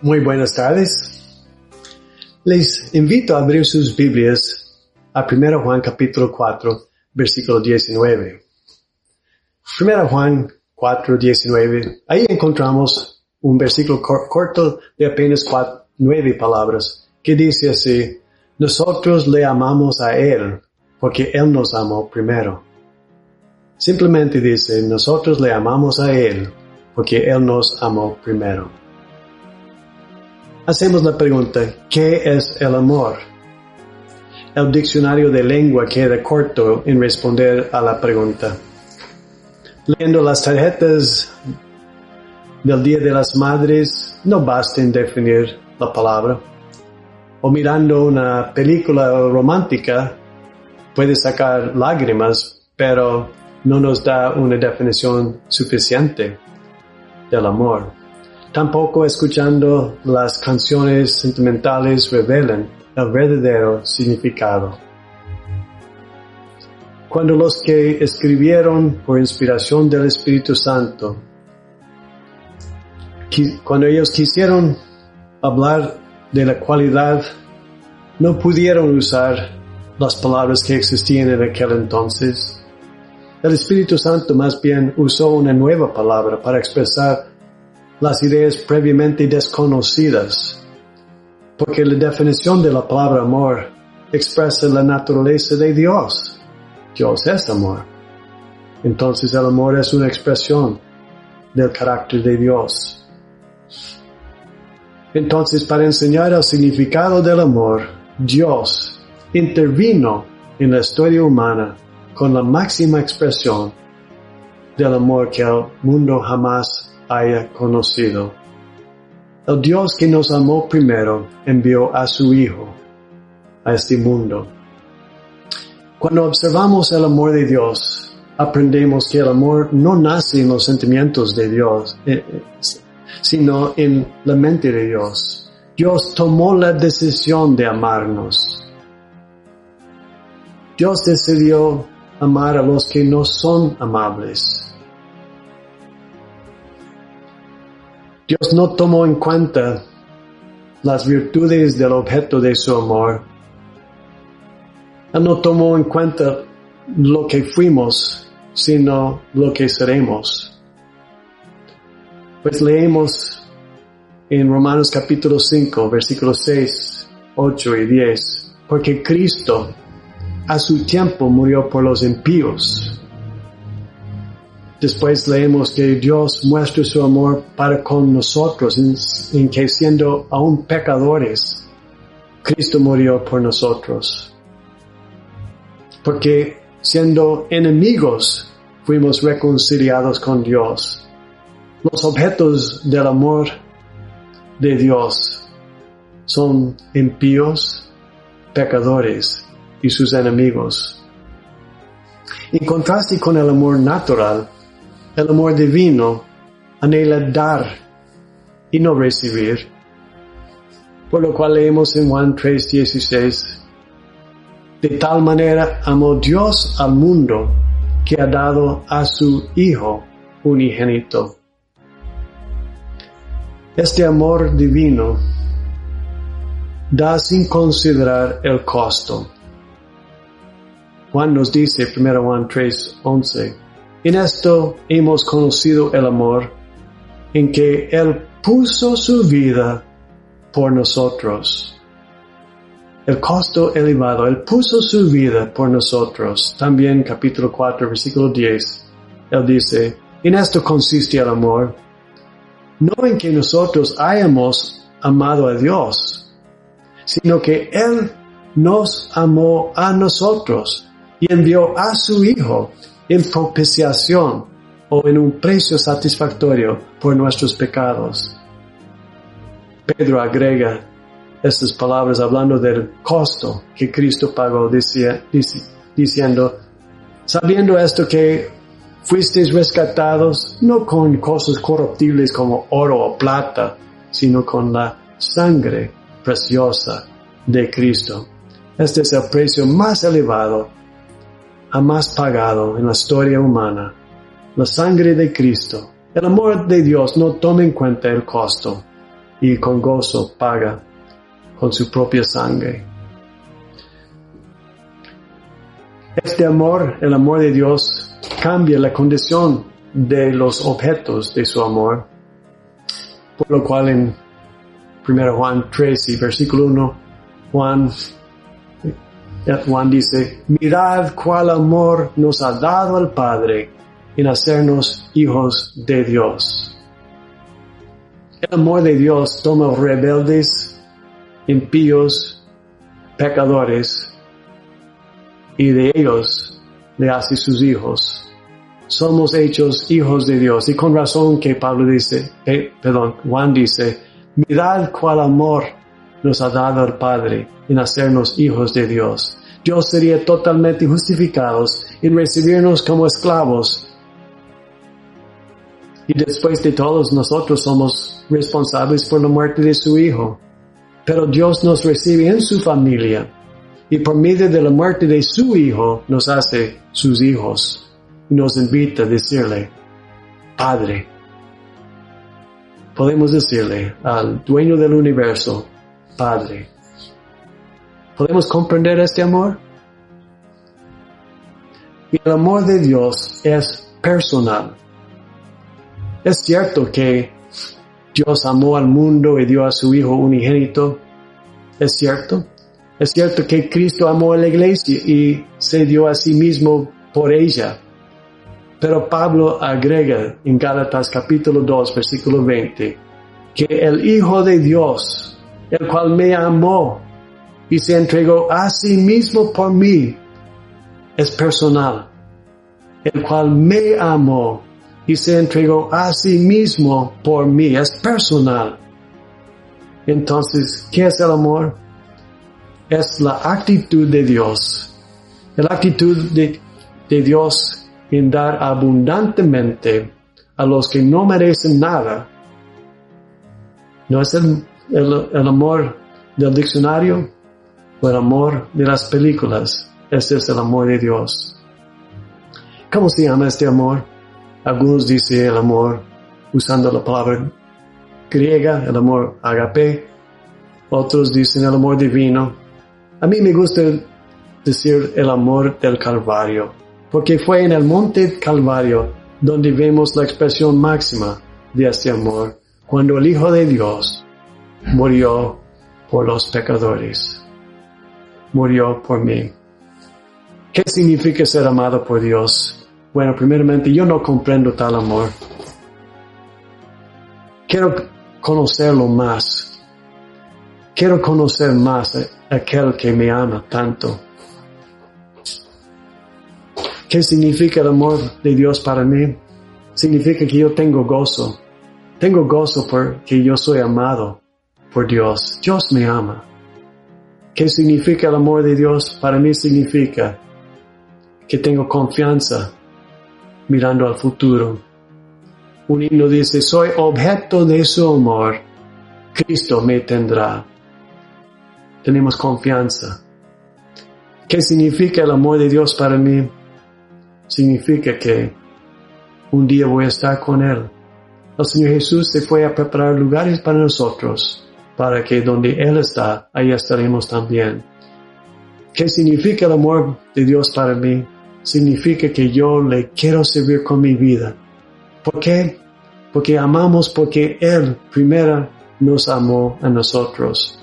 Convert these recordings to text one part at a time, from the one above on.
Muy buenas tardes. Les invito a abrir sus Biblias a 1 Juan capítulo 4, versículo 19. 1 Juan 4, 19. Ahí encontramos un versículo corto de apenas cuatro, nueve palabras que dice así, nosotros le amamos a Él porque Él nos amó primero. Simplemente dice, nosotros le amamos a Él porque Él nos amó primero hacemos la pregunta, ¿qué es el amor? El diccionario de lengua queda corto en responder a la pregunta. Leyendo las tarjetas del Día de las Madres, no basta en definir la palabra. O mirando una película romántica, puede sacar lágrimas, pero no nos da una definición suficiente del amor. Tampoco escuchando las canciones sentimentales revelan el verdadero significado. Cuando los que escribieron por inspiración del Espíritu Santo, cuando ellos quisieron hablar de la cualidad, no pudieron usar las palabras que existían en aquel entonces. El Espíritu Santo más bien usó una nueva palabra para expresar las ideas previamente desconocidas, porque la definición de la palabra amor expresa la naturaleza de Dios. Dios es amor. Entonces el amor es una expresión del carácter de Dios. Entonces para enseñar el significado del amor, Dios intervino en la historia humana con la máxima expresión del amor que el mundo jamás haya conocido. El Dios que nos amó primero envió a su Hijo a este mundo. Cuando observamos el amor de Dios, aprendemos que el amor no nace en los sentimientos de Dios, eh, eh, sino en la mente de Dios. Dios tomó la decisión de amarnos. Dios decidió amar a los que no son amables. Dios no tomó en cuenta las virtudes del objeto de su amor. Él no tomó en cuenta lo que fuimos, sino lo que seremos. Pues leemos en Romanos capítulo 5, versículos 6, 8 y 10, porque Cristo a su tiempo murió por los impíos Después leemos que Dios muestra su amor para con nosotros, en, que siendo aún pecadores, Cristo murió por nosotros. Porque siendo enemigos, fuimos reconciliados con Dios. Los objetos del amor de Dios son impíos, pecadores y sus enemigos. En contraste con el amor natural, el amor divino anhela dar y no recibir. Por lo cual leemos en Juan 3:16, de tal manera amó Dios al mundo que ha dado a su Hijo unigénito. Este amor divino da sin considerar el costo. Juan nos dice, 1 Juan 3:11, en esto hemos conocido el amor, en que Él puso su vida por nosotros. El costo elevado, Él puso su vida por nosotros. También capítulo 4, versículo 10, Él dice, en esto consiste el amor, no en que nosotros hayamos amado a Dios, sino que Él nos amó a nosotros y envió a su Hijo en propiciación o en un precio satisfactorio por nuestros pecados. Pedro agrega estas palabras hablando del costo que Cristo pagó, diciendo, sabiendo esto que fuisteis rescatados no con cosas corruptibles como oro o plata, sino con la sangre preciosa de Cristo. Este es el precio más elevado, jamás pagado en la historia humana. La sangre de Cristo. El amor de Dios no toma en cuenta el costo y con gozo paga con su propia sangre. Este amor, el amor de Dios, cambia la condición de los objetos de su amor. Por lo cual en 1 Juan 13, versículo 1, Juan, Juan dice, mirad cuál amor nos ha dado el Padre en hacernos hijos de Dios. El amor de Dios toma rebeldes, impíos, pecadores, y de ellos le hace sus hijos. Somos hechos hijos de Dios. Y con razón que Pablo dice, eh, perdón, Juan dice, mirad cuál amor nos ha dado el Padre en hacernos hijos de Dios. Dios sería totalmente justificados en recibirnos como esclavos y después de todos nosotros somos responsables por la muerte de su Hijo. Pero Dios nos recibe en su familia y por medio de la muerte de su Hijo nos hace sus hijos y nos invita a decirle, Padre. Podemos decirle al dueño del universo, Padre. ¿Podemos comprender este amor? Y el amor de Dios es personal. Es cierto que Dios amó al mundo y dio a su Hijo unigénito. Es cierto. Es cierto que Cristo amó a la iglesia y se dio a sí mismo por ella. Pero Pablo agrega en Gálatas capítulo 2 versículo 20 que el Hijo de Dios, el cual me amó y se entregó a sí mismo por mí, es personal. El cual me amó y se entregó a sí mismo por mí. Es personal. Entonces, ¿qué es el amor? Es la actitud de Dios. La actitud de, Dios en dar abundantemente a los que no merecen nada. No es el, el amor del diccionario o el amor de las películas. Ese es el amor de Dios. ¿Cómo se llama este amor? Algunos dicen el amor usando la palabra griega, el amor agape. Otros dicen el amor divino. A mí me gusta decir el amor del Calvario, porque fue en el monte Calvario donde vemos la expresión máxima de este amor, cuando el Hijo de Dios murió por los pecadores. Murió por mí. ¿Qué significa ser amado por Dios? Bueno, primeramente yo no comprendo tal amor. Quiero conocerlo más. Quiero conocer más a aquel que me ama tanto. ¿Qué significa el amor de Dios para mí? Significa que yo tengo gozo. Tengo gozo porque yo soy amado por Dios. Dios me ama. ¿Qué significa el amor de Dios? Para mí significa que tengo confianza mirando al futuro. Un himno dice, soy objeto de su amor, Cristo me tendrá. Tenemos confianza. ¿Qué significa el amor de Dios para mí? Significa que un día voy a estar con Él. El Señor Jesús se fue a preparar lugares para nosotros, para que donde Él está, ahí estaremos también. ¿Qué significa el amor de Dios para mí? significa que yo le quiero servir con mi vida. ¿Por qué? Porque amamos porque Él primero nos amó a nosotros.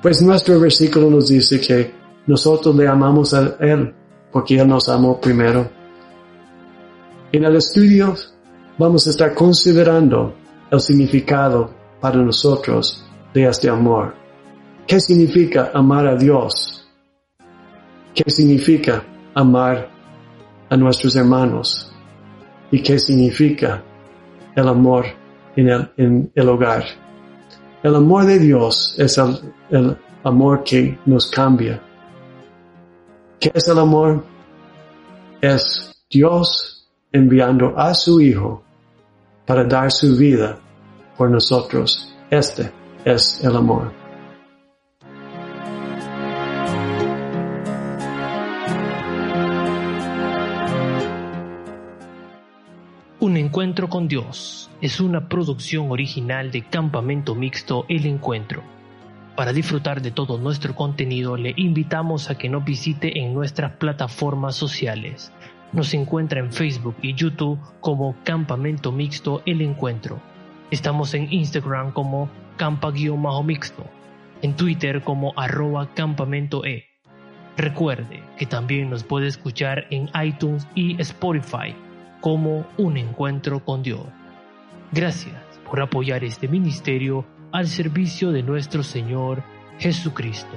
Pues nuestro versículo nos dice que nosotros le amamos a Él porque Él nos amó primero. En el estudio vamos a estar considerando el significado para nosotros de este amor. ¿Qué significa amar a Dios? qué significa amar a nuestros hermanos y qué significa el amor en el, hogar. El amor de Dios es el, el amor que nos cambia. ¿Qué es el amor? Es Dios enviando a su Hijo para dar su vida por nosotros. Este es el amor. Un encuentro con Dios es una producción original de Campamento Mixto El Encuentro. Para disfrutar de todo nuestro contenido le invitamos a que nos visite en nuestras plataformas sociales. Nos encuentra en Facebook y YouTube como Campamento Mixto El Encuentro. Estamos en Instagram como campa-mixto, en Twitter como arroba campamento e. Recuerde que también nos puede escuchar en iTunes y Spotify como un encuentro con Dios. Gracias por apoyar este ministerio al servicio de nuestro Señor Jesucristo.